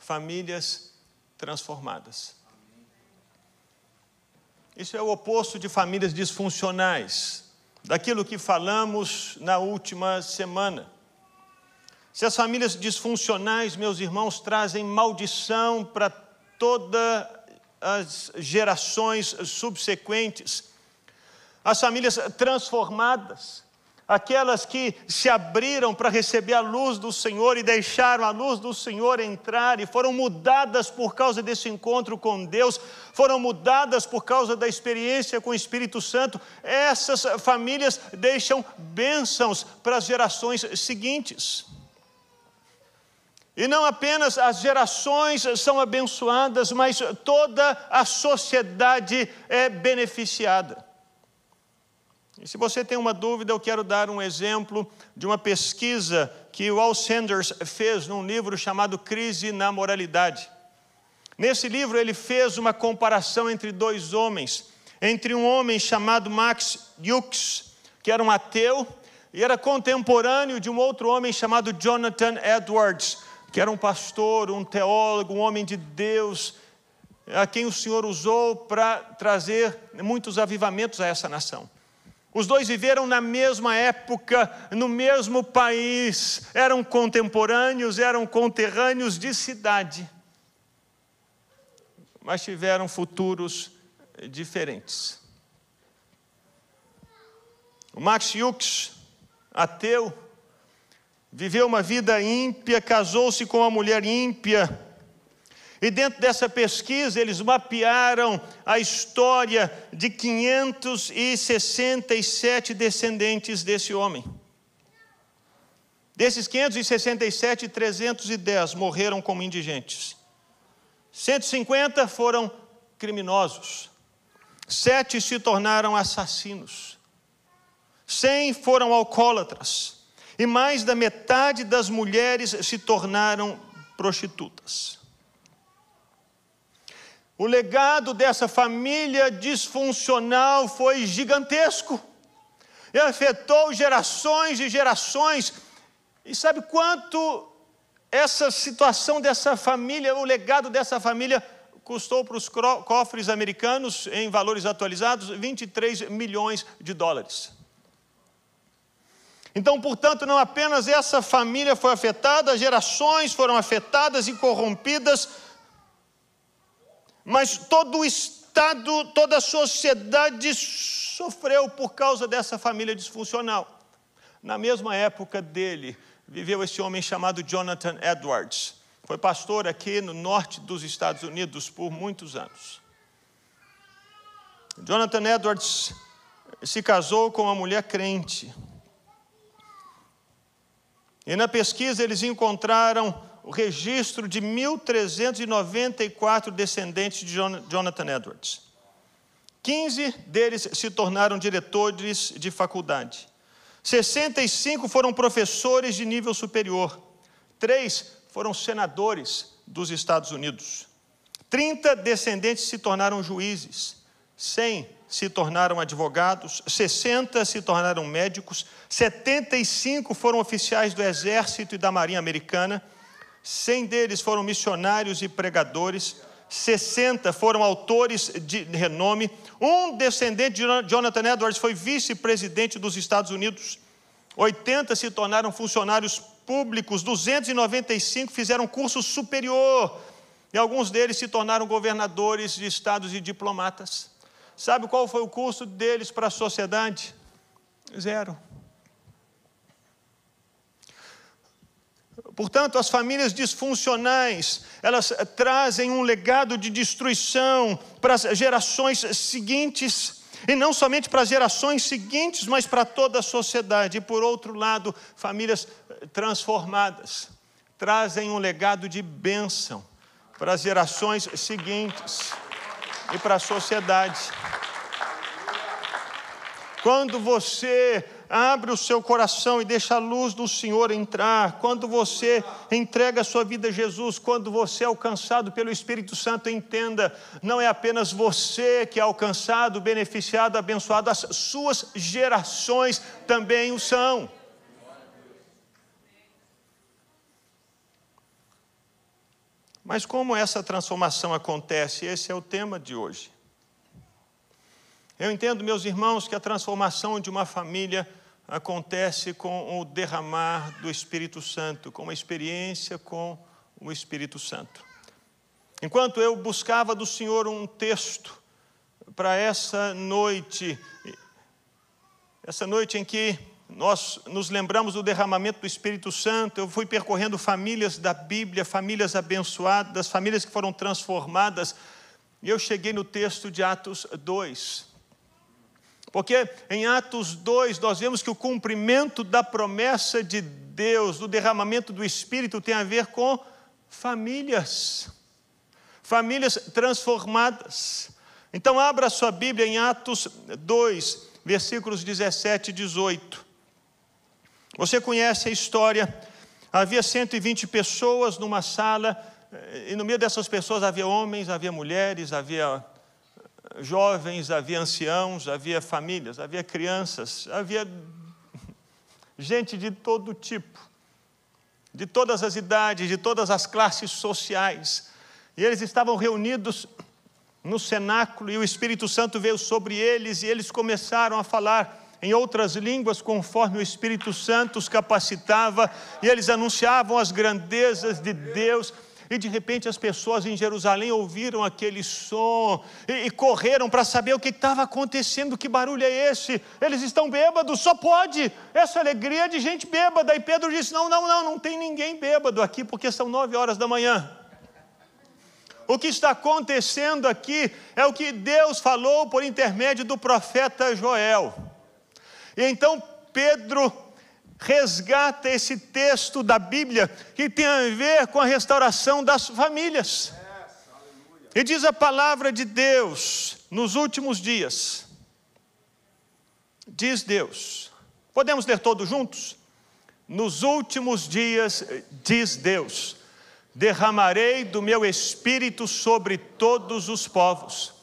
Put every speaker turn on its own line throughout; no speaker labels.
famílias transformadas. Isso é o oposto de famílias disfuncionais, daquilo que falamos na última semana. Se as famílias disfuncionais, meus irmãos, trazem maldição para todas as gerações subsequentes, as famílias transformadas, aquelas que se abriram para receber a luz do Senhor e deixaram a luz do Senhor entrar e foram mudadas por causa desse encontro com Deus, foram mudadas por causa da experiência com o Espírito Santo, essas famílias deixam bênçãos para as gerações seguintes. E não apenas as gerações são abençoadas, mas toda a sociedade é beneficiada. E se você tem uma dúvida, eu quero dar um exemplo de uma pesquisa que o Al Sanders fez num livro chamado Crise na Moralidade. Nesse livro, ele fez uma comparação entre dois homens, entre um homem chamado Max Hughes, que era um ateu, e era contemporâneo de um outro homem chamado Jonathan Edwards, que era um pastor, um teólogo, um homem de Deus, a quem o Senhor usou para trazer muitos avivamentos a essa nação. Os dois viveram na mesma época, no mesmo país, eram contemporâneos, eram conterrâneos de cidade, mas tiveram futuros diferentes. O Max Hughes, ateu, viveu uma vida ímpia, casou-se com uma mulher ímpia, e dentro dessa pesquisa, eles mapearam a história de 567 descendentes desse homem. Desses 567, 310 morreram como indigentes. 150 foram criminosos. Sete se tornaram assassinos. 100 foram alcoólatras. E mais da metade das mulheres se tornaram prostitutas. O legado dessa família disfuncional foi gigantesco. E afetou gerações e gerações. E sabe quanto essa situação dessa família, o legado dessa família, custou para os cofres americanos, em valores atualizados, 23 milhões de dólares. Então, portanto, não apenas essa família foi afetada, gerações foram afetadas e corrompidas mas todo o Estado, toda a sociedade sofreu por causa dessa família disfuncional. Na mesma época dele, viveu esse homem chamado Jonathan Edwards. Foi pastor aqui no norte dos Estados Unidos por muitos anos. Jonathan Edwards se casou com uma mulher crente. E na pesquisa eles encontraram o registro de 1.394 descendentes de Jonathan Edwards. 15 deles se tornaram diretores de faculdade. 65 foram professores de nível superior. Três foram senadores dos Estados Unidos. 30 descendentes se tornaram juízes. 100 se tornaram advogados. 60 se tornaram médicos. 75 foram oficiais do Exército e da Marinha Americana. Cem deles foram missionários e pregadores, 60 foram autores de renome. Um descendente de Jonathan Edwards foi vice-presidente dos Estados Unidos. 80 se tornaram funcionários públicos, 295 fizeram curso superior, e alguns deles se tornaram governadores de estados e diplomatas. Sabe qual foi o custo deles para a sociedade? Zero. Portanto, as famílias disfuncionais, elas trazem um legado de destruição para as gerações seguintes, e não somente para as gerações seguintes, mas para toda a sociedade. E por outro lado, famílias transformadas trazem um legado de bênção para as gerações seguintes e para a sociedade. Quando você abre o seu coração e deixa a luz do Senhor entrar, quando você entrega a sua vida a Jesus, quando você é alcançado pelo Espírito Santo, entenda, não é apenas você que é alcançado, beneficiado, abençoado, as suas gerações também o são. Mas como essa transformação acontece? Esse é o tema de hoje. Eu entendo, meus irmãos, que a transformação de uma família acontece com o derramar do Espírito Santo, com uma experiência com o Espírito Santo. Enquanto eu buscava do Senhor um texto para essa noite, essa noite em que nós nos lembramos do derramamento do Espírito Santo, eu fui percorrendo famílias da Bíblia, famílias abençoadas, famílias que foram transformadas, e eu cheguei no texto de Atos 2. Porque em Atos 2 nós vemos que o cumprimento da promessa de Deus, do derramamento do Espírito, tem a ver com famílias, famílias transformadas. Então, abra sua Bíblia em Atos 2, versículos 17 e 18. Você conhece a história. Havia 120 pessoas numa sala, e no meio dessas pessoas havia homens, havia mulheres, havia jovens, havia anciãos, havia famílias, havia crianças, havia gente de todo tipo, de todas as idades, de todas as classes sociais. E eles estavam reunidos no cenáculo e o Espírito Santo veio sobre eles e eles começaram a falar em outras línguas conforme o Espírito Santo os capacitava e eles anunciavam as grandezas de Deus. E de repente as pessoas em Jerusalém ouviram aquele som e, e correram para saber o que estava acontecendo, que barulho é esse? Eles estão bêbados, só pode, essa alegria de gente bêbada. E Pedro disse: Não, não, não, não tem ninguém bêbado aqui, porque são nove horas da manhã. O que está acontecendo aqui é o que Deus falou por intermédio do profeta Joel. E então Pedro resgata esse texto da Bíblia que tem a ver com a restauração das famílias. E diz a palavra de Deus nos últimos dias. Diz Deus. Podemos ler todos juntos? Nos últimos dias, diz Deus: derramarei do meu espírito sobre todos os povos.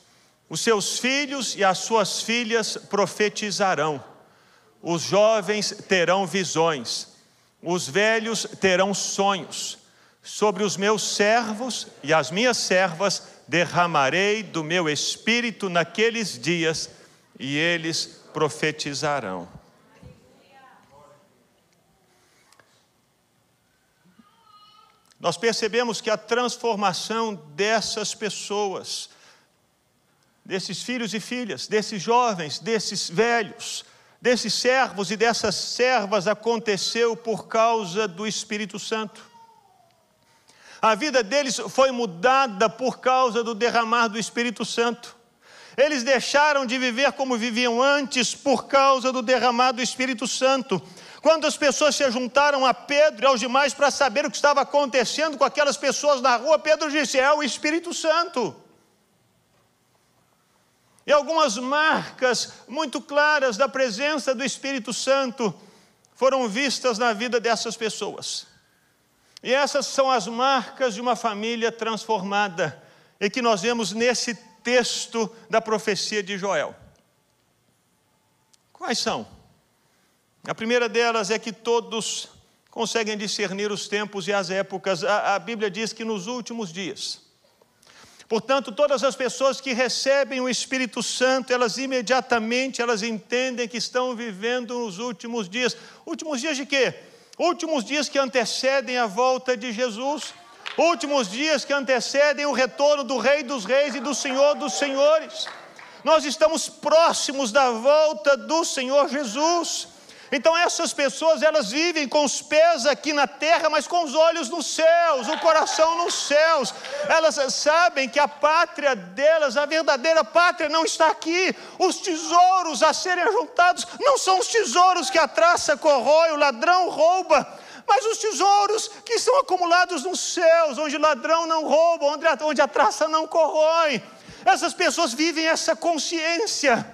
Os seus filhos e as suas filhas profetizarão os jovens terão visões, os velhos terão sonhos. Sobre os meus servos e as minhas servas derramarei do meu espírito naqueles dias, e eles profetizarão. Nós percebemos que a transformação dessas pessoas, desses filhos e filhas, desses jovens, desses velhos, desses servos e dessas servas aconteceu por causa do Espírito Santo. A vida deles foi mudada por causa do derramar do Espírito Santo. Eles deixaram de viver como viviam antes por causa do derramar do Espírito Santo. Quando as pessoas se juntaram a Pedro e aos demais para saber o que estava acontecendo com aquelas pessoas na rua, Pedro disse: É o Espírito Santo. E algumas marcas muito claras da presença do Espírito Santo foram vistas na vida dessas pessoas. E essas são as marcas de uma família transformada, e que nós vemos nesse texto da profecia de Joel. Quais são? A primeira delas é que todos conseguem discernir os tempos e as épocas. A, a Bíblia diz que nos últimos dias, Portanto, todas as pessoas que recebem o Espírito Santo, elas imediatamente elas entendem que estão vivendo nos últimos dias. Últimos dias de quê? Últimos dias que antecedem a volta de Jesus. Últimos dias que antecedem o retorno do Rei dos Reis e do Senhor dos Senhores. Nós estamos próximos da volta do Senhor Jesus. Então essas pessoas elas vivem com os pés aqui na terra, mas com os olhos nos céus, o coração nos céus. Elas sabem que a pátria delas, a verdadeira pátria não está aqui. Os tesouros a serem juntados não são os tesouros que a traça corrói, o ladrão rouba, mas os tesouros que são acumulados nos céus, onde o ladrão não rouba, onde a, traça não corrói. Essas pessoas vivem essa consciência.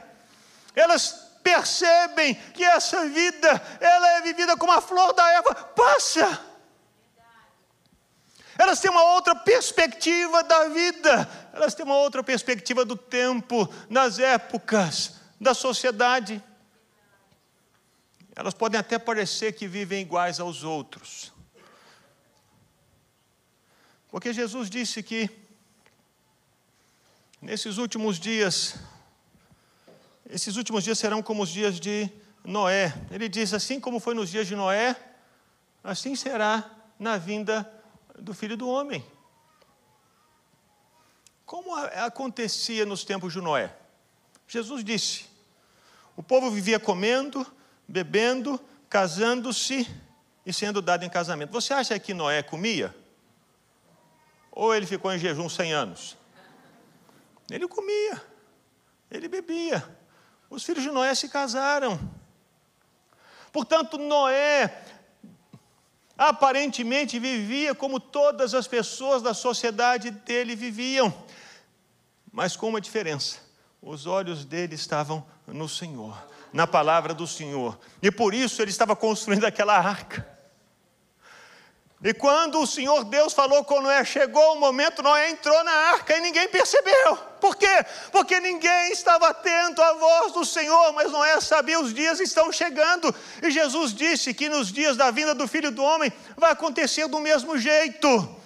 Elas percebem que essa vida, ela é vivida como a flor da erva, passa. Elas têm uma outra perspectiva da vida, elas têm uma outra perspectiva do tempo, das épocas, da sociedade. Elas podem até parecer que vivem iguais aos outros. Porque Jesus disse que nesses últimos dias, esses últimos dias serão como os dias de Noé. Ele diz: assim como foi nos dias de Noé, assim será na vinda do filho do homem. Como acontecia nos tempos de Noé? Jesus disse: o povo vivia comendo, bebendo, casando-se e sendo dado em casamento. Você acha que Noé comia? Ou ele ficou em jejum 100 anos? Ele comia, ele bebia. Os filhos de Noé se casaram. Portanto, Noé aparentemente vivia como todas as pessoas da sociedade dele viviam, mas com uma diferença: os olhos dele estavam no Senhor, na palavra do Senhor, e por isso ele estava construindo aquela arca. E quando o Senhor Deus falou com Noé, chegou o momento, Noé entrou na arca e ninguém percebeu. Por quê? Porque ninguém estava atento à voz do Senhor, mas Noé sabia os dias estão chegando. E Jesus disse que nos dias da vinda do Filho do Homem vai acontecer do mesmo jeito.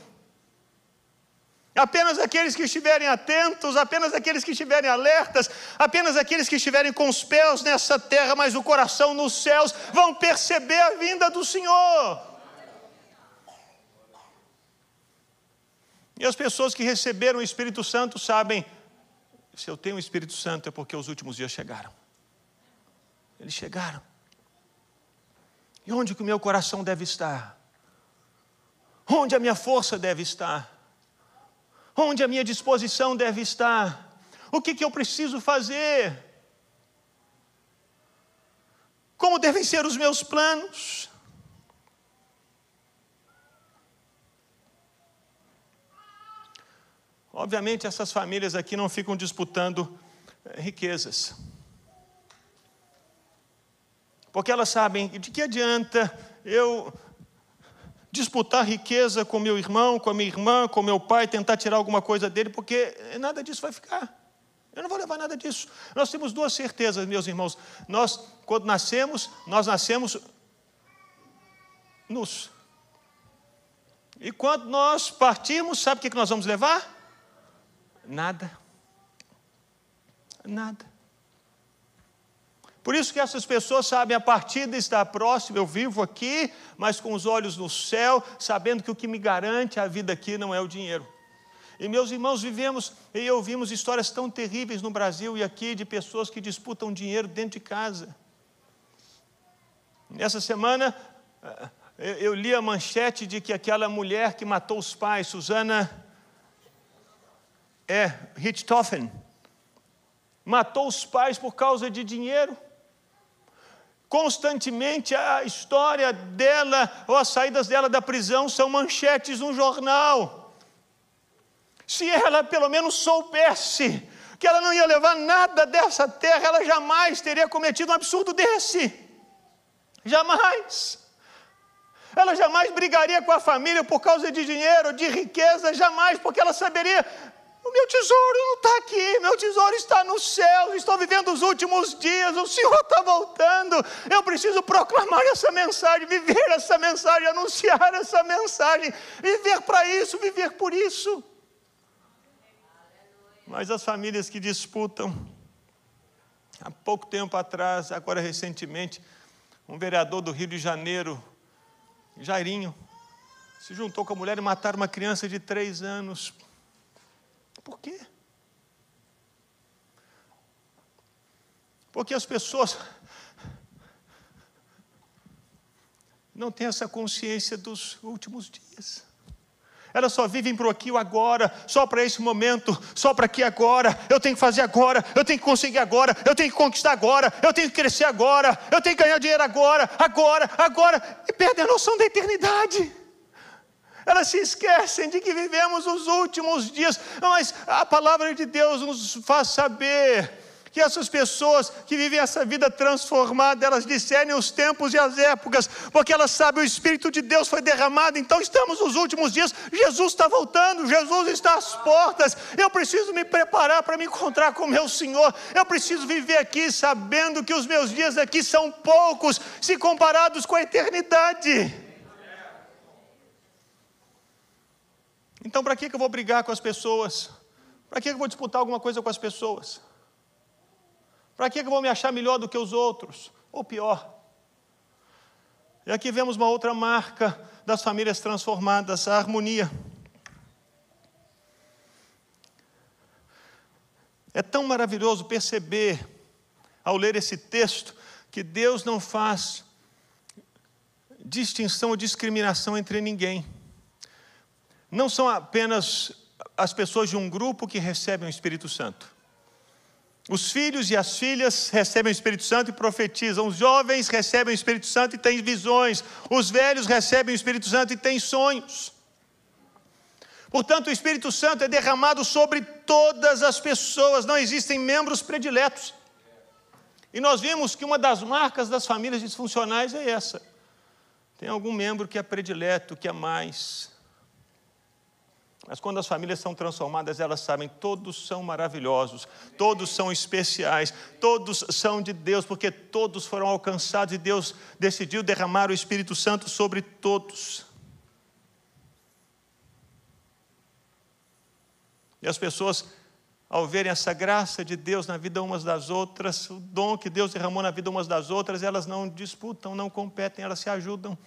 Apenas aqueles que estiverem atentos, apenas aqueles que estiverem alertas, apenas aqueles que estiverem com os pés nessa terra, mas o coração nos céus, vão perceber a vinda do Senhor. E as pessoas que receberam o Espírito Santo sabem: se eu tenho o Espírito Santo é porque os últimos dias chegaram. Eles chegaram. E onde que o meu coração deve estar? Onde a minha força deve estar? Onde a minha disposição deve estar? O que, que eu preciso fazer? Como devem ser os meus planos? Obviamente, essas famílias aqui não ficam disputando eh, riquezas. Porque elas sabem de que adianta eu disputar riqueza com meu irmão, com a minha irmã, com meu pai, tentar tirar alguma coisa dele, porque nada disso vai ficar. Eu não vou levar nada disso. Nós temos duas certezas, meus irmãos. Nós, quando nascemos, nós nascemos nus. E quando nós partirmos, sabe o que nós vamos levar? Nada. Nada. Por isso que essas pessoas sabem, a partida está próxima, eu vivo aqui, mas com os olhos no céu, sabendo que o que me garante a vida aqui não é o dinheiro. E meus irmãos, vivemos e ouvimos histórias tão terríveis no Brasil e aqui de pessoas que disputam dinheiro dentro de casa. Nessa semana, eh, eu li a manchete de que aquela mulher que matou os pais, Susana é Richthofen, matou os pais por causa de dinheiro. Constantemente a história dela ou as saídas dela da prisão são manchetes no jornal. Se ela pelo menos soubesse que ela não ia levar nada dessa terra, ela jamais teria cometido um absurdo desse. Jamais. Ela jamais brigaria com a família por causa de dinheiro, de riqueza, jamais, porque ela saberia o meu tesouro não está aqui, meu tesouro está no céu, estou vivendo os últimos dias, o Senhor está voltando. Eu preciso proclamar essa mensagem, viver essa mensagem, anunciar essa mensagem, viver para isso, viver por isso. Mas as famílias que disputam, há pouco tempo atrás, agora recentemente, um vereador do Rio de Janeiro, Jairinho, se juntou com a mulher e mataram uma criança de três anos por quê? Porque as pessoas não têm essa consciência dos últimos dias. Elas só vivem para aqui o agora, só para esse momento, só para aqui agora. Eu tenho que fazer agora, eu tenho que conseguir agora, eu tenho que conquistar agora, eu tenho que crescer agora, eu tenho que ganhar dinheiro agora, agora, agora, e perdem a noção da eternidade elas se esquecem de que vivemos os últimos dias, mas a palavra de Deus nos faz saber que essas pessoas que vivem essa vida transformada, elas discernem os tempos e as épocas, porque elas sabem o Espírito de Deus foi derramado, então estamos nos últimos dias, Jesus está voltando, Jesus está às portas, eu preciso me preparar para me encontrar com meu Senhor, eu preciso viver aqui sabendo que os meus dias aqui são poucos, se comparados com a eternidade. Então, para que eu vou brigar com as pessoas? Para que eu vou disputar alguma coisa com as pessoas? Para que eu vou me achar melhor do que os outros? Ou pior? E aqui vemos uma outra marca das famílias transformadas, a harmonia. É tão maravilhoso perceber, ao ler esse texto, que Deus não faz distinção ou discriminação entre ninguém. Não são apenas as pessoas de um grupo que recebem o Espírito Santo. Os filhos e as filhas recebem o Espírito Santo e profetizam. Os jovens recebem o Espírito Santo e têm visões. Os velhos recebem o Espírito Santo e têm sonhos. Portanto, o Espírito Santo é derramado sobre todas as pessoas, não existem membros prediletos. E nós vimos que uma das marcas das famílias disfuncionais é essa. Tem algum membro que é predileto, que é mais. Mas quando as famílias são transformadas, elas sabem, todos são maravilhosos, todos são especiais, todos são de Deus, porque todos foram alcançados e Deus decidiu derramar o Espírito Santo sobre todos. E as pessoas, ao verem essa graça de Deus na vida umas das outras, o dom que Deus derramou na vida umas das outras, elas não disputam, não competem, elas se ajudam,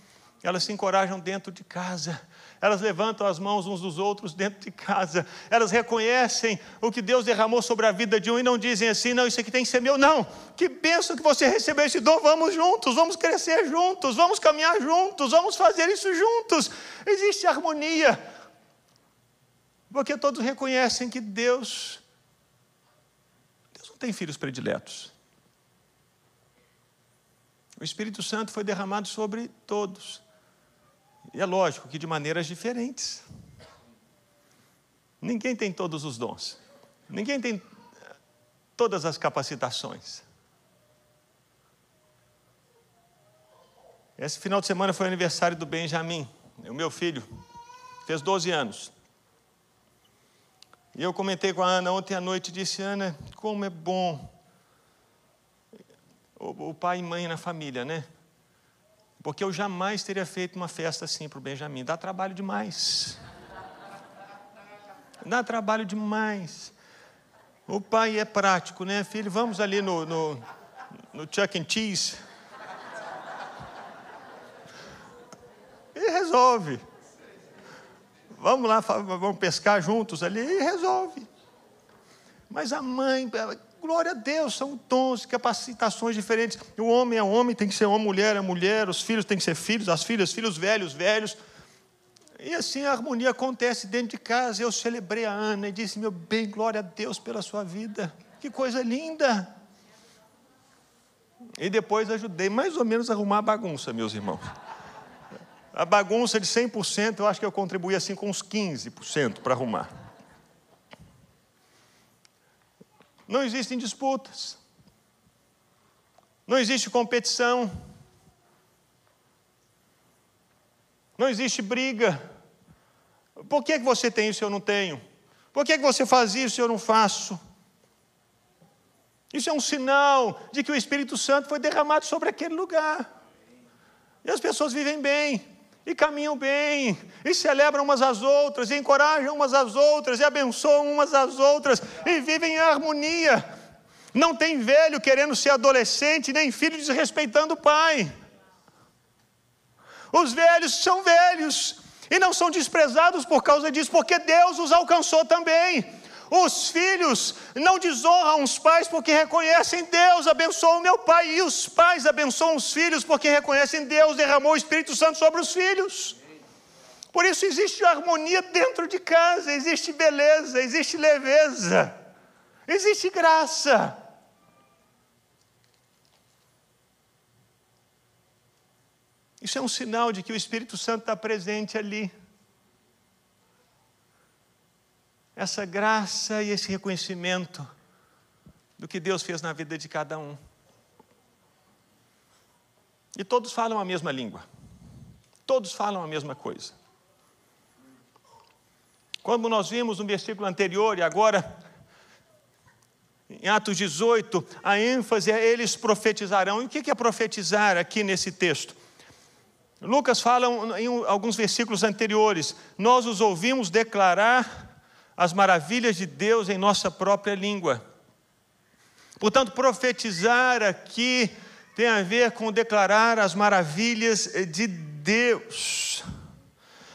elas se encorajam dentro de casa, elas levantam as mãos uns dos outros dentro de casa, elas reconhecem o que Deus derramou sobre a vida de um e não dizem assim: não, isso aqui tem que ser meu, não, que benção que você recebeu esse dom, vamos juntos, vamos crescer juntos, vamos caminhar juntos, vamos fazer isso juntos. Existe harmonia, porque todos reconhecem que Deus, Deus não tem filhos prediletos. O Espírito Santo foi derramado sobre todos. E é lógico que de maneiras diferentes. Ninguém tem todos os dons. Ninguém tem todas as capacitações. Esse final de semana foi o aniversário do Benjamin, o meu filho, fez 12 anos. E eu comentei com a Ana ontem à noite, disse, Ana, como é bom o pai e mãe na família, né? Porque eu jamais teria feito uma festa assim para o Benjamin. Dá trabalho demais. Dá trabalho demais. O pai é prático, né, filho? Vamos ali no, no, no Chuck and Cheese. E resolve. Vamos lá, vamos pescar juntos ali e resolve. Mas a mãe, Glória a Deus, são dons, capacitações diferentes. O homem é homem, tem que ser homem, mulher é mulher, os filhos têm que ser filhos, as filhas, filhos velhos, velhos. E assim a harmonia acontece dentro de casa. Eu celebrei a Ana e disse: Meu bem, glória a Deus pela sua vida. Que coisa linda. E depois ajudei mais ou menos a arrumar a bagunça, meus irmãos. A bagunça de 100%, eu acho que eu contribuí assim com uns 15% para arrumar. Não existem disputas. Não existe competição. Não existe briga. Por que, que você tem isso e eu não tenho? Por que, que você faz isso e eu não faço? Isso é um sinal de que o Espírito Santo foi derramado sobre aquele lugar. E as pessoas vivem bem e caminham bem, e celebram umas às outras, e encorajam umas às outras, e abençoam umas às outras, e vivem em harmonia. Não tem velho querendo ser adolescente, nem filho desrespeitando o pai. Os velhos são velhos e não são desprezados por causa disso, porque Deus os alcançou também. Os filhos não desonram os pais porque reconhecem Deus, abençoa o meu pai. E os pais abençoam os filhos porque reconhecem Deus, derramou o Espírito Santo sobre os filhos. Por isso existe harmonia dentro de casa, existe beleza, existe leveza, existe graça. Isso é um sinal de que o Espírito Santo está presente ali. Essa graça e esse reconhecimento do que Deus fez na vida de cada um. E todos falam a mesma língua, todos falam a mesma coisa. Como nós vimos no versículo anterior e agora, em Atos 18, a ênfase é eles profetizarão. E o que é profetizar aqui nesse texto? Lucas fala em alguns versículos anteriores: Nós os ouvimos declarar as maravilhas de Deus em nossa própria língua. Portanto, profetizar aqui tem a ver com declarar as maravilhas de Deus.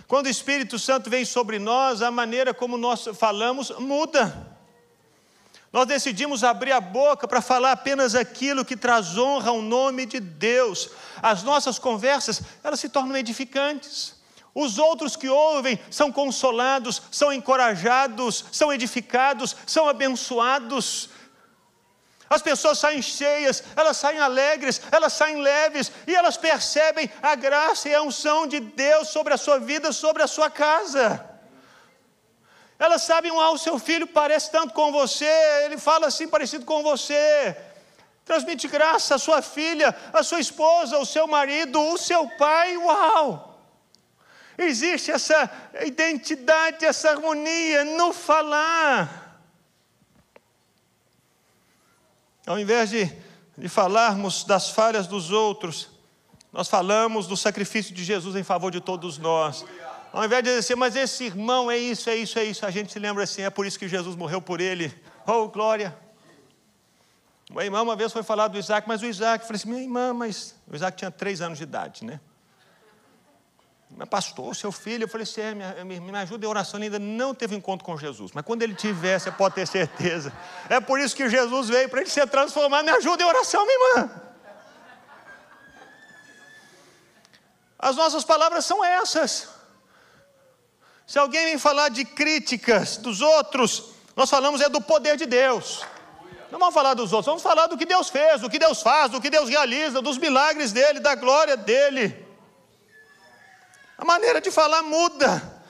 Quando o Espírito Santo vem sobre nós, a maneira como nós falamos muda. Nós decidimos abrir a boca para falar apenas aquilo que traz honra ao nome de Deus. As nossas conversas, elas se tornam edificantes. Os outros que ouvem são consolados, são encorajados, são edificados, são abençoados. As pessoas saem cheias, elas saem alegres, elas saem leves e elas percebem a graça e a unção de Deus sobre a sua vida, sobre a sua casa. Elas sabem, ah, o seu filho parece tanto com você, ele fala assim parecido com você. Transmite graça à sua filha, à sua esposa, ao seu marido, o seu pai, uau! Existe essa identidade, essa harmonia no falar. Ao invés de, de falarmos das falhas dos outros, nós falamos do sacrifício de Jesus em favor de todos nós. Ao invés de dizer assim, mas esse irmão é isso, é isso, é isso, a gente se lembra assim, é por isso que Jesus morreu por ele. Oh, glória! Uma irmã uma vez foi falar do Isaac, mas o Isaac, falei assim, minha irmã, mas o Isaac tinha três anos de idade, né? Pastor, seu filho, eu falei assim, é, me, me ajuda em oração, ele ainda não teve encontro com Jesus, mas quando ele tiver, você pode ter certeza. É por isso que Jesus veio, para ele ser transformado, me ajuda em oração, minha irmã. As nossas palavras são essas. Se alguém vem falar de críticas dos outros, nós falamos é do poder de Deus. Não vamos falar dos outros, vamos falar do que Deus fez, do que Deus faz, do que Deus realiza, dos milagres dele, da glória dele. A maneira de falar muda.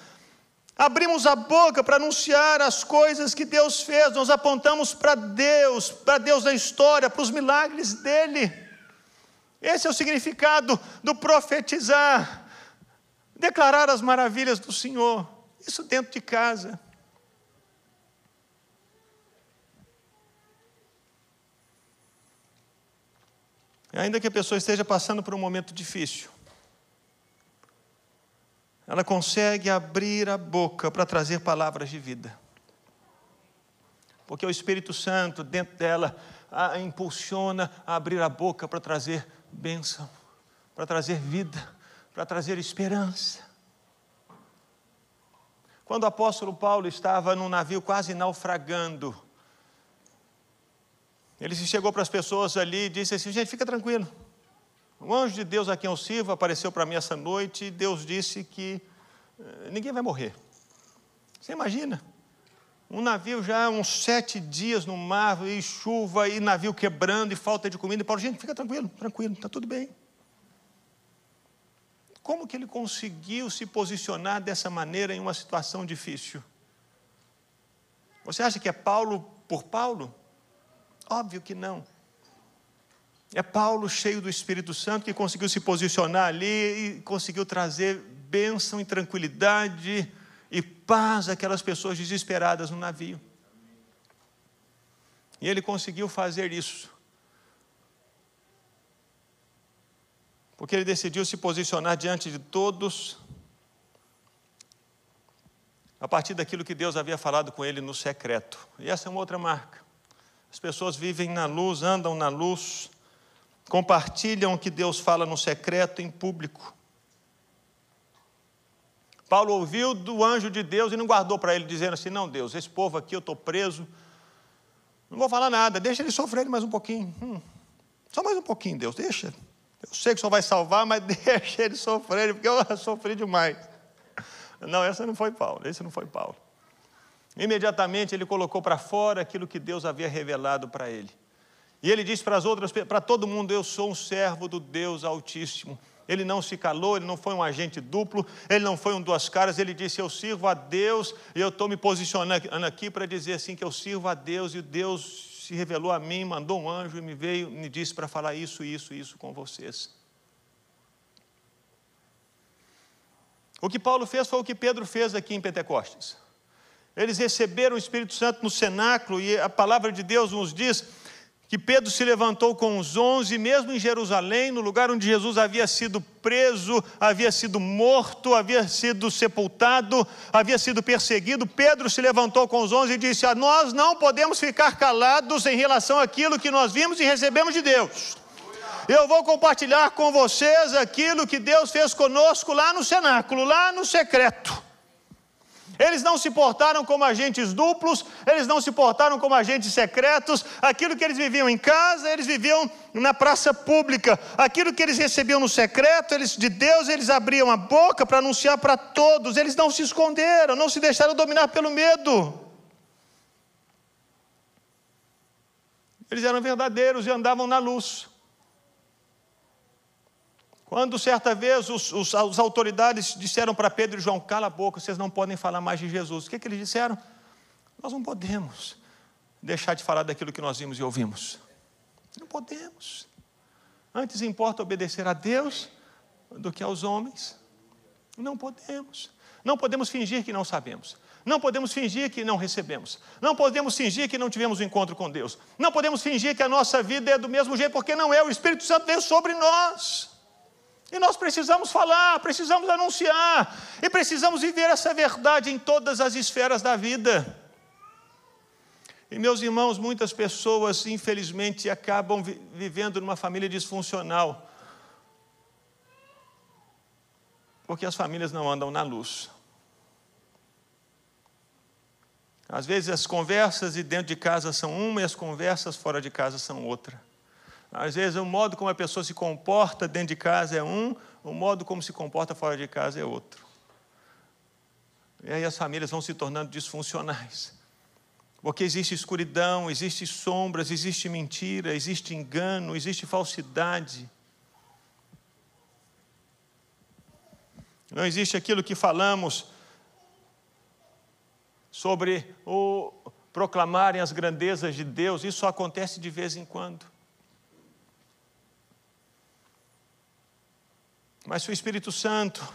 Abrimos a boca para anunciar as coisas que Deus fez, nós apontamos para Deus, para Deus da história, para os milagres dele. Esse é o significado do profetizar declarar as maravilhas do Senhor, isso dentro de casa. Ainda que a pessoa esteja passando por um momento difícil, ela consegue abrir a boca para trazer palavras de vida. Porque o Espírito Santo dentro dela a impulsiona a abrir a boca para trazer bênção, para trazer vida para trazer esperança. Quando o apóstolo Paulo estava num navio quase naufragando, ele se chegou para as pessoas ali e disse assim: gente, fica tranquilo. O anjo de Deus a quem eu sirvo apareceu para mim essa noite e Deus disse que eh, ninguém vai morrer. Você imagina? Um navio já uns sete dias no mar, e chuva, e navio quebrando, e falta de comida. E Paulo, gente, fica tranquilo, tranquilo, está tudo bem. Como que ele conseguiu se posicionar dessa maneira em uma situação difícil? Você acha que é Paulo por Paulo? Óbvio que não. É Paulo cheio do Espírito Santo que conseguiu se posicionar ali e conseguiu trazer bênção e tranquilidade e paz àquelas pessoas desesperadas no navio. E ele conseguiu fazer isso porque ele decidiu se posicionar diante de todos a partir daquilo que Deus havia falado com ele no secreto. E essa é uma outra marca. As pessoas vivem na luz, andam na luz, compartilham o que Deus fala no secreto em público. Paulo ouviu do anjo de Deus e não guardou para ele, dizendo assim: Não, Deus, esse povo aqui eu estou preso, não vou falar nada, deixa ele sofrer mais um pouquinho. Hum, só mais um pouquinho, Deus, deixa. Eu sei que o Senhor vai salvar, mas deixa ele sofrer, porque eu sofri demais. Não, essa não foi Paulo, esse não foi Paulo. Imediatamente ele colocou para fora aquilo que Deus havia revelado para ele. E ele disse para as outras, para todo mundo: Eu sou um servo do Deus Altíssimo. Ele não se calou, ele não foi um agente duplo, ele não foi um duas caras, ele disse: Eu sirvo a Deus, e eu estou me posicionando aqui para dizer assim: que eu sirvo a Deus, e Deus se revelou a mim, mandou um anjo e me veio, me disse para falar isso, isso, isso com vocês. O que Paulo fez foi o que Pedro fez aqui em Pentecostes. Eles receberam o Espírito Santo no cenáculo e a palavra de Deus nos diz que Pedro se levantou com os onze, mesmo em Jerusalém, no lugar onde Jesus havia sido preso, havia sido morto, havia sido sepultado, havia sido perseguido. Pedro se levantou com os onze e disse: ah, Nós não podemos ficar calados em relação àquilo que nós vimos e recebemos de Deus. Eu vou compartilhar com vocês aquilo que Deus fez conosco lá no cenáculo, lá no secreto. Eles não se portaram como agentes duplos, eles não se portaram como agentes secretos. Aquilo que eles viviam em casa, eles viviam na praça pública. Aquilo que eles recebiam no secreto, eles de Deus, eles abriam a boca para anunciar para todos. Eles não se esconderam, não se deixaram dominar pelo medo. Eles eram verdadeiros e andavam na luz. Quando certa vez os, os, as autoridades disseram para Pedro e João: cala a boca, vocês não podem falar mais de Jesus. O que, que eles disseram? Nós não podemos deixar de falar daquilo que nós vimos e ouvimos. Não podemos. Antes importa obedecer a Deus do que aos homens. Não podemos. Não podemos fingir que não sabemos. Não podemos fingir que não recebemos. Não podemos fingir que não tivemos um encontro com Deus. Não podemos fingir que a nossa vida é do mesmo jeito, porque não é. O Espírito Santo veio sobre nós. E nós precisamos falar, precisamos anunciar, e precisamos viver essa verdade em todas as esferas da vida. E meus irmãos, muitas pessoas, infelizmente, acabam vi vivendo numa família disfuncional, porque as famílias não andam na luz. Às vezes as conversas de dentro de casa são uma e as conversas fora de casa são outra. Às vezes, o modo como a pessoa se comporta dentro de casa é um, o modo como se comporta fora de casa é outro. E aí as famílias vão se tornando disfuncionais. Porque existe escuridão, existe sombras, existe mentira, existe engano, existe falsidade. Não existe aquilo que falamos sobre o proclamarem as grandezas de Deus, isso só acontece de vez em quando. Mas se o Espírito Santo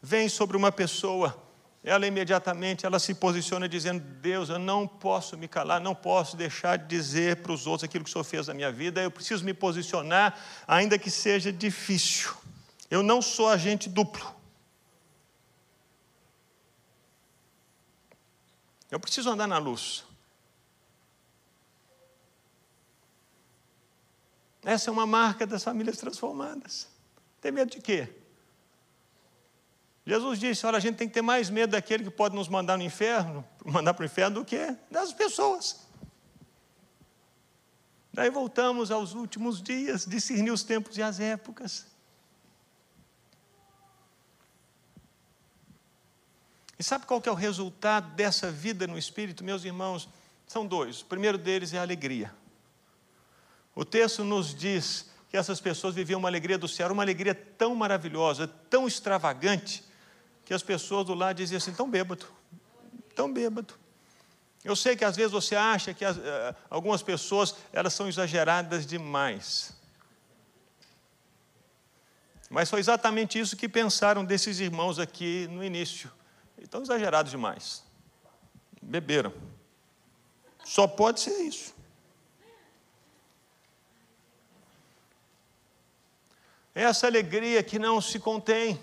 vem sobre uma pessoa, ela imediatamente ela se posiciona dizendo: Deus, eu não posso me calar, não posso deixar de dizer para os outros aquilo que o Senhor fez na minha vida, eu preciso me posicionar, ainda que seja difícil. Eu não sou agente duplo. Eu preciso andar na luz. Essa é uma marca das famílias transformadas. Tem medo de quê? Jesus disse: olha, a gente tem que ter mais medo daquele que pode nos mandar no inferno, mandar para o inferno, do que das pessoas. Daí voltamos aos últimos dias, discernir os tempos e as épocas. E sabe qual que é o resultado dessa vida no Espírito, meus irmãos? São dois. O primeiro deles é a alegria. O texto nos diz que essas pessoas viviam uma alegria do céu, uma alegria tão maravilhosa, tão extravagante, que as pessoas do lado diziam assim: tão bêbado, tão bêbado. Eu sei que às vezes você acha que as, uh, algumas pessoas elas são exageradas demais. Mas foi exatamente isso que pensaram desses irmãos aqui no início. Estão exagerados demais. Beberam. Só pode ser isso. Essa alegria que não se contém,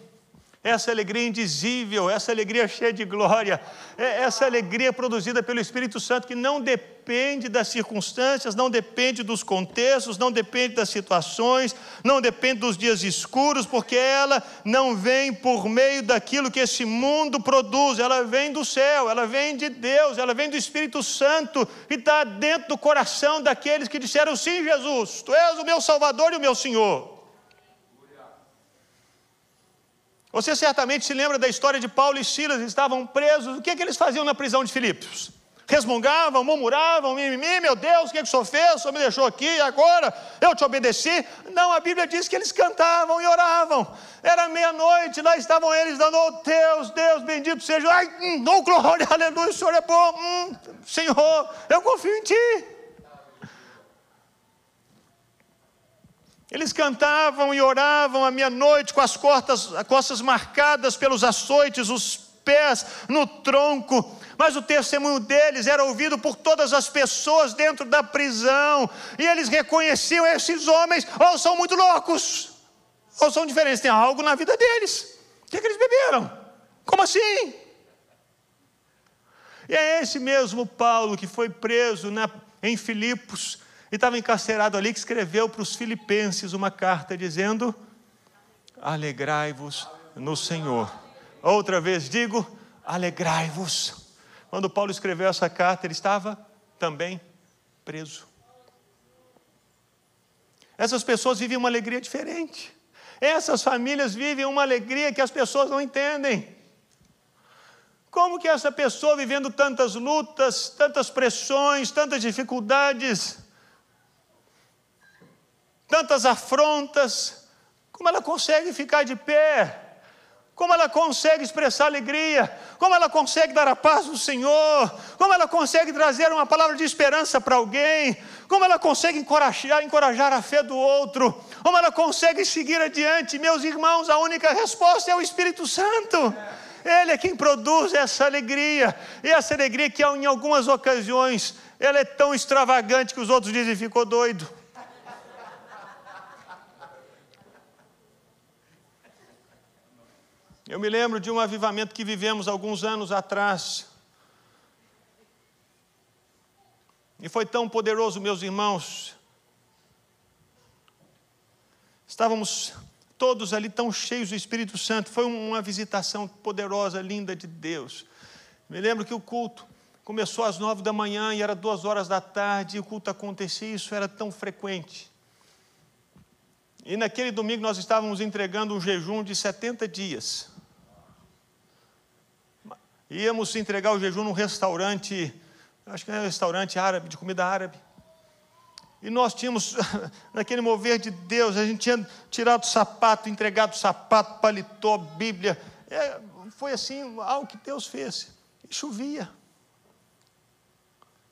essa alegria indizível, essa alegria cheia de glória, é essa alegria produzida pelo Espírito Santo que não depende das circunstâncias, não depende dos contextos, não depende das situações, não depende dos dias escuros, porque ela não vem por meio daquilo que esse mundo produz, ela vem do céu, ela vem de Deus, ela vem do Espírito Santo e está dentro do coração daqueles que disseram: Sim, Jesus, Tu és o meu Salvador e o meu Senhor. Você certamente se lembra da história de Paulo e Silas, estavam presos. O que, é que eles faziam na prisão de Filipos? Resmungavam, murmuravam, mimimi, meu Deus, o que, é que o senhor fez? O senhor me deixou aqui, agora eu te obedeci. Não, a Bíblia diz que eles cantavam e oravam. Era meia-noite, lá estavam eles dando, oh Deus, Deus, bendito seja. Ai, hum, oh glória, aleluia, o senhor é bom. Hum, Senhor, eu confio em ti. Eles cantavam e oravam à meia-noite com as costas, costas marcadas pelos açoites, os pés no tronco, mas o testemunho deles era ouvido por todas as pessoas dentro da prisão, e eles reconheciam esses homens, ou são muito loucos, ou são diferentes, tem algo na vida deles. O que, é que eles beberam? Como assim? E é esse mesmo Paulo que foi preso na, em Filipos e estava encarcerado ali, que escreveu para os filipenses uma carta dizendo: Alegrai-vos no Senhor. Outra vez digo: alegrai-vos. Quando Paulo escreveu essa carta, ele estava também preso. Essas pessoas vivem uma alegria diferente. Essas famílias vivem uma alegria que as pessoas não entendem. Como que essa pessoa vivendo tantas lutas, tantas pressões, tantas dificuldades, tantas afrontas, como ela consegue ficar de pé? Como ela consegue expressar alegria? Como ela consegue dar a paz do Senhor? Como ela consegue trazer uma palavra de esperança para alguém? Como ela consegue encorajar, encorajar a fé do outro? Como ela consegue seguir adiante? Meus irmãos, a única resposta é o Espírito Santo. Ele é quem produz essa alegria. E essa alegria que em algumas ocasiões ela é tão extravagante que os outros dizem ficou doido. Eu me lembro de um avivamento que vivemos alguns anos atrás. E foi tão poderoso, meus irmãos. Estávamos todos ali tão cheios do Espírito Santo. Foi uma visitação poderosa, linda de Deus. Me lembro que o culto começou às nove da manhã e era duas horas da tarde, e o culto acontecia, isso era tão frequente. E naquele domingo nós estávamos entregando um jejum de 70 dias. Íamos entregar o jejum num restaurante, acho que era um restaurante árabe, de comida árabe. E nós tínhamos, naquele mover de Deus, a gente tinha tirado o sapato, entregado o sapato, paletó, Bíblia. É, foi assim, algo que Deus fez. E chovia.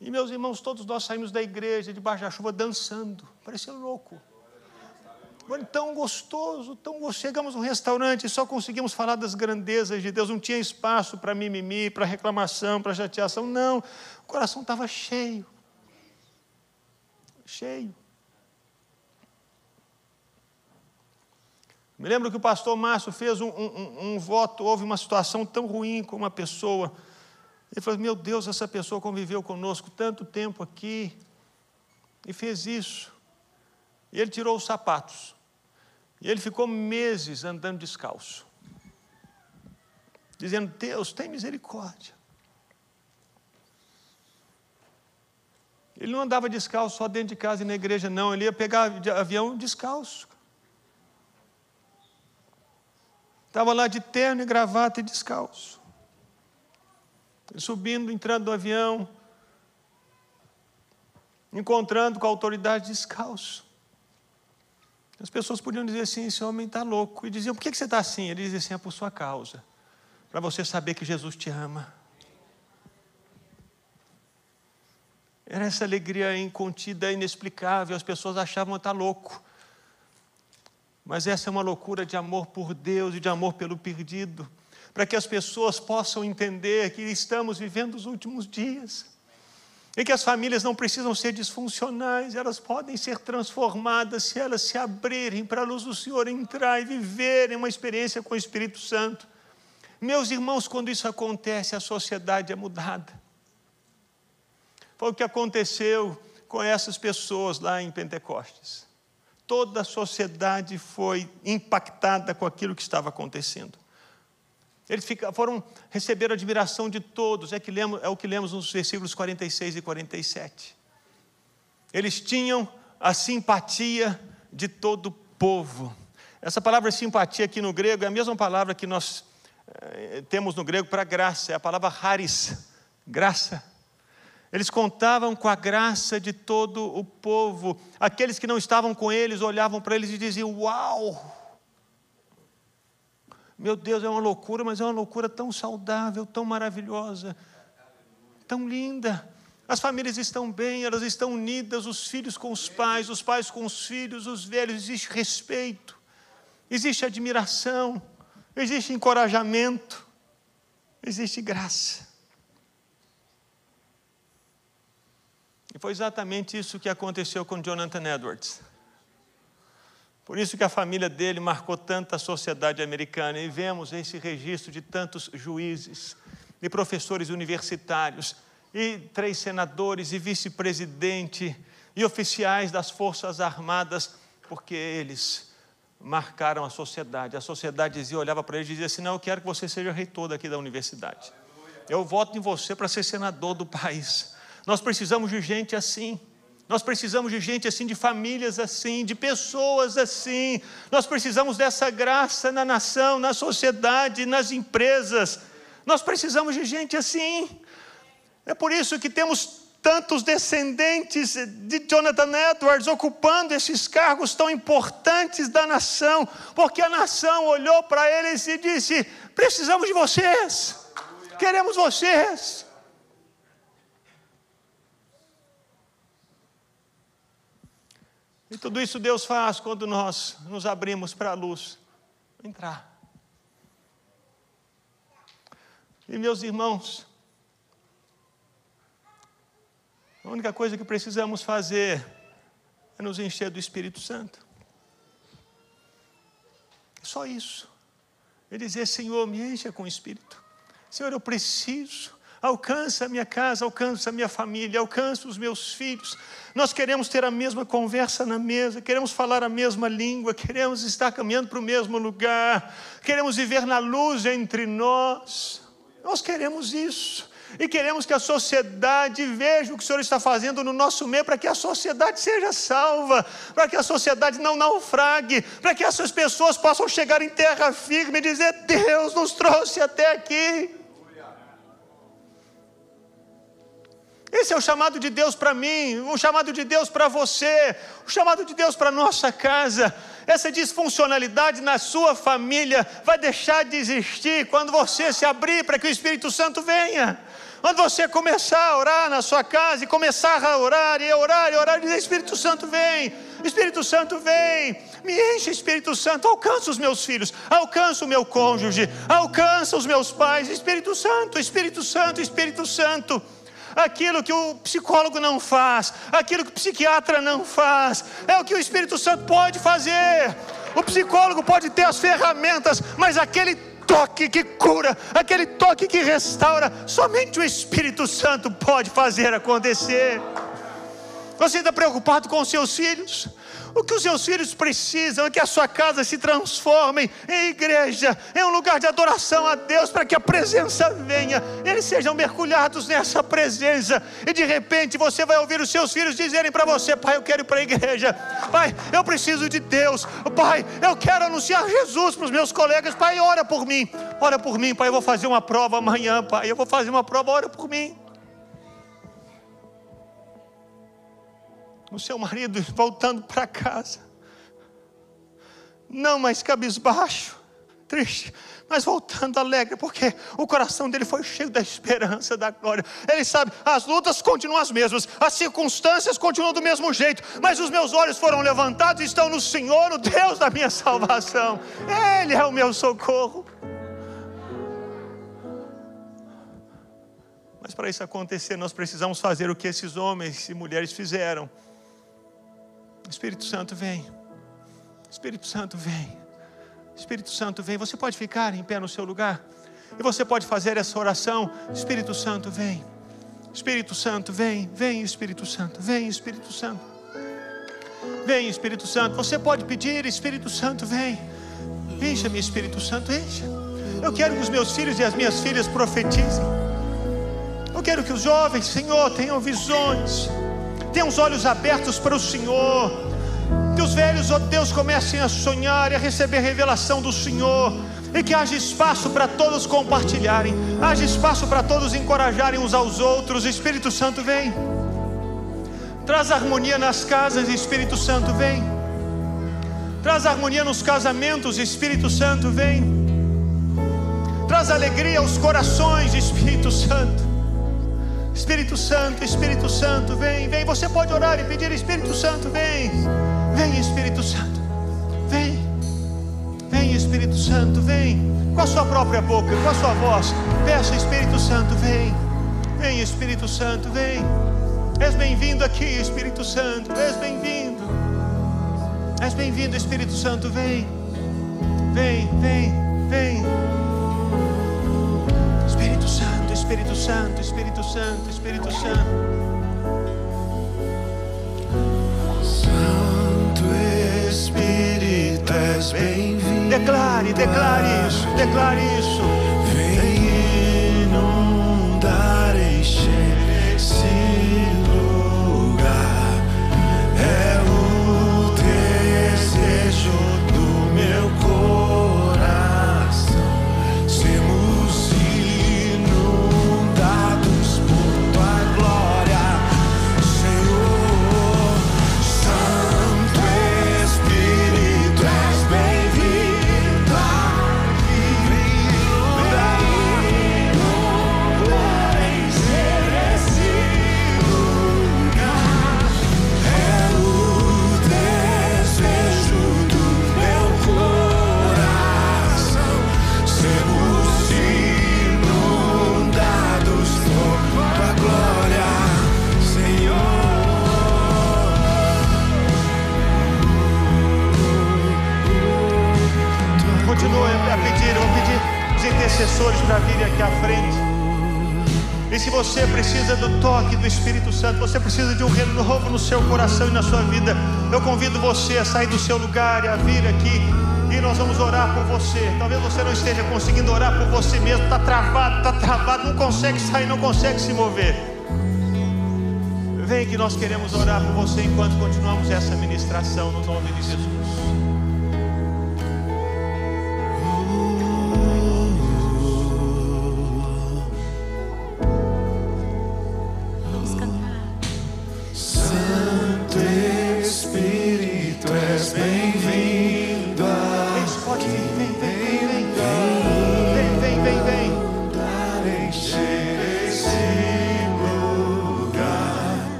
E meus irmãos, todos nós saímos da igreja, debaixo da chuva, dançando. Parecia louco tão gostoso, tão gostoso. Chegamos num restaurante e só conseguimos falar das grandezas de Deus. Não tinha espaço para mimimi, para reclamação, para chateação. Não, o coração estava cheio. Cheio. Me lembro que o pastor Márcio fez um, um, um, voto, houve uma situação tão ruim com uma pessoa. Ele falou: Meu Deus, essa pessoa conviveu conosco tanto tempo aqui e fez isso. E ele tirou os sapatos. E ele ficou meses andando descalço, dizendo: Deus, tem misericórdia. Ele não andava descalço só dentro de casa e na igreja, não. Ele ia pegar avião descalço. Estava lá de terno e gravata e descalço. Subindo, entrando no avião, encontrando com a autoridade descalço. As pessoas podiam dizer assim: esse homem está louco. E diziam: por que você está assim? Ele dizia assim: é por sua causa. Para você saber que Jesus te ama. Era essa alegria incontida, inexplicável. As pessoas achavam que está louco. Mas essa é uma loucura de amor por Deus e de amor pelo perdido. Para que as pessoas possam entender que estamos vivendo os últimos dias e que as famílias não precisam ser disfuncionais, elas podem ser transformadas se elas se abrirem para a luz do Senhor entrar e viverem uma experiência com o Espírito Santo. Meus irmãos, quando isso acontece, a sociedade é mudada. Foi o que aconteceu com essas pessoas lá em Pentecostes. Toda a sociedade foi impactada com aquilo que estava acontecendo. Eles foram receber a admiração de todos, é, que lemos, é o que lemos nos versículos 46 e 47. Eles tinham a simpatia de todo o povo. Essa palavra simpatia aqui no grego é a mesma palavra que nós eh, temos no grego para graça, é a palavra haris, graça. Eles contavam com a graça de todo o povo. Aqueles que não estavam com eles olhavam para eles e diziam: Uau! Meu Deus, é uma loucura, mas é uma loucura tão saudável, tão maravilhosa, tão linda. As famílias estão bem, elas estão unidas, os filhos com os pais, os pais com os filhos, os velhos, existe respeito, existe admiração, existe encorajamento, existe graça. E foi exatamente isso que aconteceu com Jonathan Edwards. Por isso que a família dele marcou tanta a sociedade americana. E vemos esse registro de tantos juízes e professores universitários, e três senadores e vice-presidente, e oficiais das Forças Armadas, porque eles marcaram a sociedade. A sociedade dizia, olhava para eles e dizia assim: Não, eu quero que você seja reitor daqui da universidade. Eu voto em você para ser senador do país. Nós precisamos de gente assim. Nós precisamos de gente assim, de famílias assim, de pessoas assim. Nós precisamos dessa graça na nação, na sociedade, nas empresas. Nós precisamos de gente assim. É por isso que temos tantos descendentes de Jonathan Edwards ocupando esses cargos tão importantes da nação, porque a nação olhou para eles e disse: precisamos de vocês, queremos vocês. E tudo isso Deus faz quando nós nos abrimos para a luz entrar. E meus irmãos, a única coisa que precisamos fazer é nos encher do Espírito Santo. Só isso. E dizer, Senhor, me encha com o Espírito. Senhor, eu preciso. Alcança a minha casa, alcança a minha família, alcança os meus filhos. Nós queremos ter a mesma conversa na mesa, queremos falar a mesma língua, queremos estar caminhando para o mesmo lugar, queremos viver na luz entre nós. Nós queremos isso. E queremos que a sociedade veja o que o Senhor está fazendo no nosso meio, para que a sociedade seja salva, para que a sociedade não naufrague, para que essas pessoas possam chegar em terra firme e dizer: Deus nos trouxe até aqui. Esse é o chamado de Deus para mim, o chamado de Deus para você, o chamado de Deus para nossa casa. Essa disfuncionalidade na sua família vai deixar de existir quando você se abrir para que o Espírito Santo venha. Quando você começar a orar na sua casa e começar a orar e orar e orar e dizer: Espírito Santo vem, Espírito Santo vem, me enche, Espírito Santo, alcança os meus filhos, alcança o meu cônjuge, alcança os meus pais, Espírito Santo, Espírito Santo, Espírito Santo aquilo que o psicólogo não faz, aquilo que o psiquiatra não faz, é o que o Espírito Santo pode fazer. O psicólogo pode ter as ferramentas, mas aquele toque que cura, aquele toque que restaura, somente o Espírito Santo pode fazer acontecer. Você está preocupado com os seus filhos? O que os seus filhos precisam é que a sua casa se transforme em igreja, em um lugar de adoração a Deus, para que a presença venha, eles sejam mergulhados nessa presença, e de repente você vai ouvir os seus filhos dizerem para você: Pai, eu quero ir para a igreja, Pai, eu preciso de Deus, Pai, eu quero anunciar Jesus para os meus colegas, Pai, ora por mim, ora por mim, Pai, eu vou fazer uma prova amanhã, Pai, eu vou fazer uma prova, ora por mim. O seu marido voltando para casa, não mais cabisbaixo, triste, mas voltando alegre, porque o coração dele foi cheio da esperança, da glória. Ele sabe, as lutas continuam as mesmas, as circunstâncias continuam do mesmo jeito, mas os meus olhos foram levantados e estão no Senhor, o Deus da minha salvação. Ele é o meu socorro. Mas para isso acontecer, nós precisamos fazer o que esses homens e mulheres fizeram. Espírito Santo vem. Espírito Santo vem. Espírito Santo vem. Você pode ficar em pé no seu lugar e você pode fazer essa oração. Espírito Santo vem. Espírito Santo vem. Vem Espírito Santo. Vem Espírito Santo. Vem Espírito Santo. Você pode pedir Espírito Santo vem. Encha-me Espírito Santo, encha. Eu quero que os meus filhos e as minhas filhas profetizem. Eu quero que os jovens, Senhor, tenham visões tenha os olhos abertos para o Senhor. Que os velhos, ó oh Deus, comecem a sonhar e a receber revelação do Senhor. E que haja espaço para todos compartilharem, haja espaço para todos encorajarem uns aos outros. Espírito Santo vem, traz harmonia nas casas, Espírito Santo vem, traz harmonia nos casamentos, Espírito Santo vem, traz alegria aos corações, Espírito Santo. Espírito Santo, Espírito Santo, vem, vem. Você pode orar e pedir: Espírito Santo, vem, vem, Espírito Santo, vem, vem, Espírito Santo, vem. Com a sua própria boca, com a sua voz, peça: Espírito Santo, vem, vem, Espírito Santo, vem.
És bem-vindo aqui, Espírito Santo, és bem-vindo, és bem-vindo, Espírito Santo, vem, vem, vem, vem. Espírito Santo, Espírito Santo, Espírito Santo. Santo
Espírito és bem-vindo.
Declare, declare isso, declare isso. você a sair do seu lugar e a vir aqui. E nós vamos orar por você. Talvez você não esteja conseguindo orar por você mesmo. Está travado, está travado, não consegue sair, não consegue se mover. Vem que nós queremos orar por você enquanto continuamos essa ministração no nome de Jesus.
has.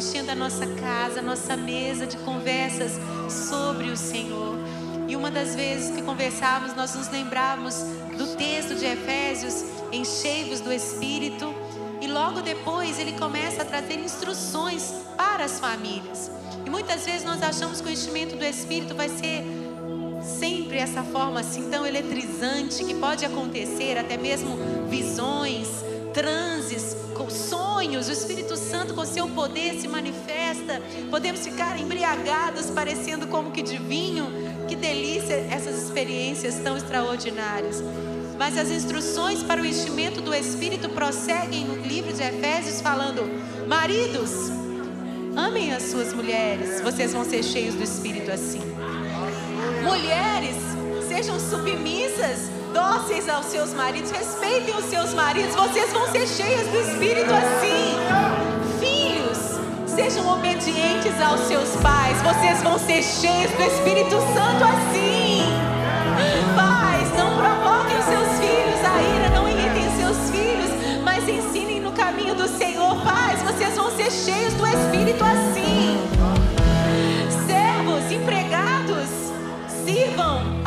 Enchendo a nossa casa, a nossa mesa de conversas sobre o Senhor. E uma das vezes que conversávamos, nós nos lembrávamos do texto de Efésios, enchei-vos do Espírito. E logo depois ele começa a trazer instruções para as famílias. E muitas vezes nós achamos que o enchimento do Espírito vai ser sempre essa forma assim tão eletrizante que pode acontecer, até mesmo visões, transes, com sonhos, o Espírito Santo com seu poder se manifesta. Podemos ficar embriagados, parecendo como que de vinho. Que delícia essas experiências tão extraordinárias. Mas as instruções para o enchimento do Espírito prosseguem no livro de Efésios, falando: Maridos, amem as suas mulheres, vocês vão ser cheios do Espírito assim. Mulheres, sejam submissas, dóceis aos seus maridos, respeitem os seus maridos, vocês vão ser cheias do Espírito assim. Filhos, sejam obedientes aos seus pais, vocês vão ser cheios do Espírito Santo assim.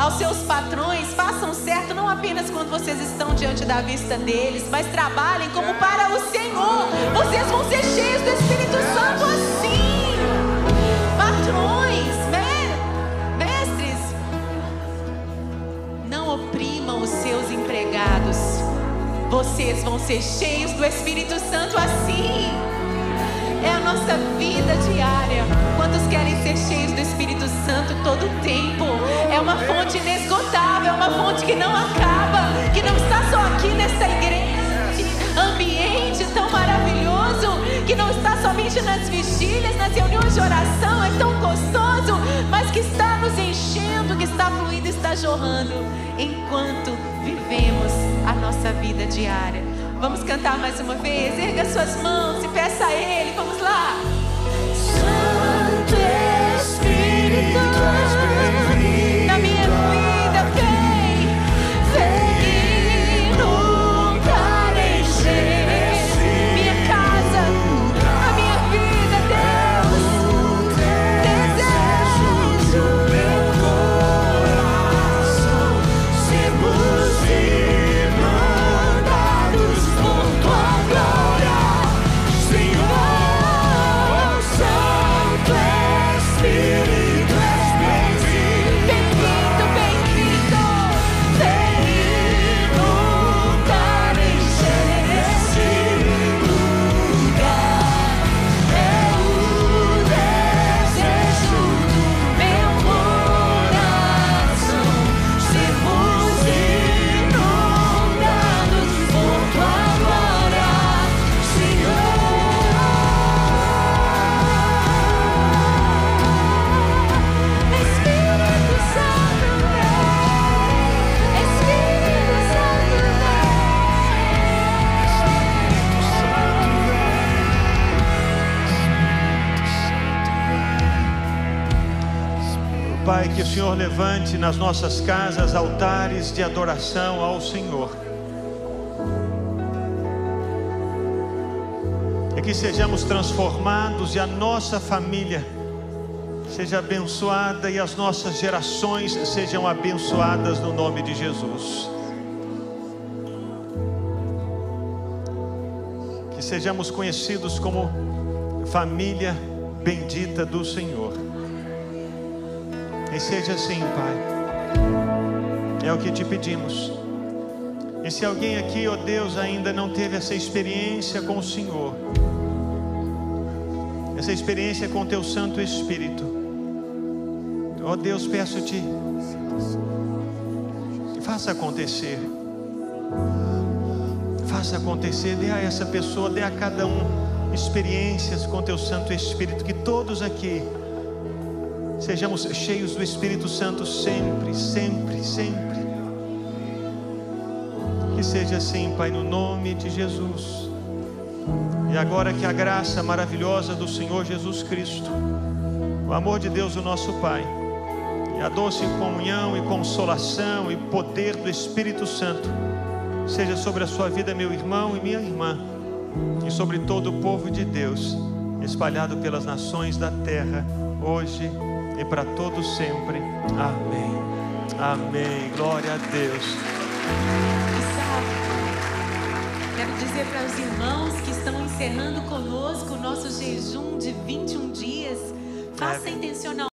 Aos seus patrões, façam certo não apenas quando vocês estão diante da vista deles, mas trabalhem como para o Senhor. Vocês vão ser cheios do Espírito Santo assim. Patrões, me- mestres, não oprimam os seus empregados. Vocês vão ser cheios do Espírito Santo assim. É a nossa vida diária. Quantos querem ser cheios do Espírito Santo todo o tempo? É uma fonte inesgotável, é uma fonte que não acaba, que não está só aqui nessa igreja, ambiente tão maravilhoso, que não está somente nas vigílias, nas reuniões de oração, é tão gostoso, mas que está nos enchendo, que está fluindo, está jorrando, enquanto vivemos a nossa vida diária. Vamos cantar mais uma vez? Erga suas mãos e peça a Ele. Vamos lá.
Santo Espírito,
Pai, que o Senhor levante nas nossas casas altares de adoração ao Senhor. E que sejamos transformados e a nossa família seja abençoada e as nossas gerações sejam abençoadas no nome de Jesus. Que sejamos conhecidos como família bendita do Senhor. E seja assim, Pai. É o que te pedimos. E se alguém aqui, ó Deus, ainda não teve essa experiência com o Senhor, essa experiência com o teu Santo Espírito, ó Deus, peço-te, faça acontecer. Faça acontecer, dê a essa pessoa, dê a cada um experiências com teu Santo Espírito, que todos aqui sejamos cheios do Espírito Santo sempre, sempre, sempre. Que seja assim, Pai, no nome de Jesus. E agora que a graça maravilhosa do Senhor Jesus Cristo, o amor de Deus, o nosso Pai, E a doce comunhão e consolação e poder do Espírito Santo seja sobre a sua vida, meu irmão e minha irmã, e sobre todo o povo de Deus, espalhado pelas nações da terra, hoje e para todos sempre. Amém. Amém. Glória a Deus.
Quero dizer para os irmãos que estão encerrando conosco o nosso jejum de 21 dias, faça intencional.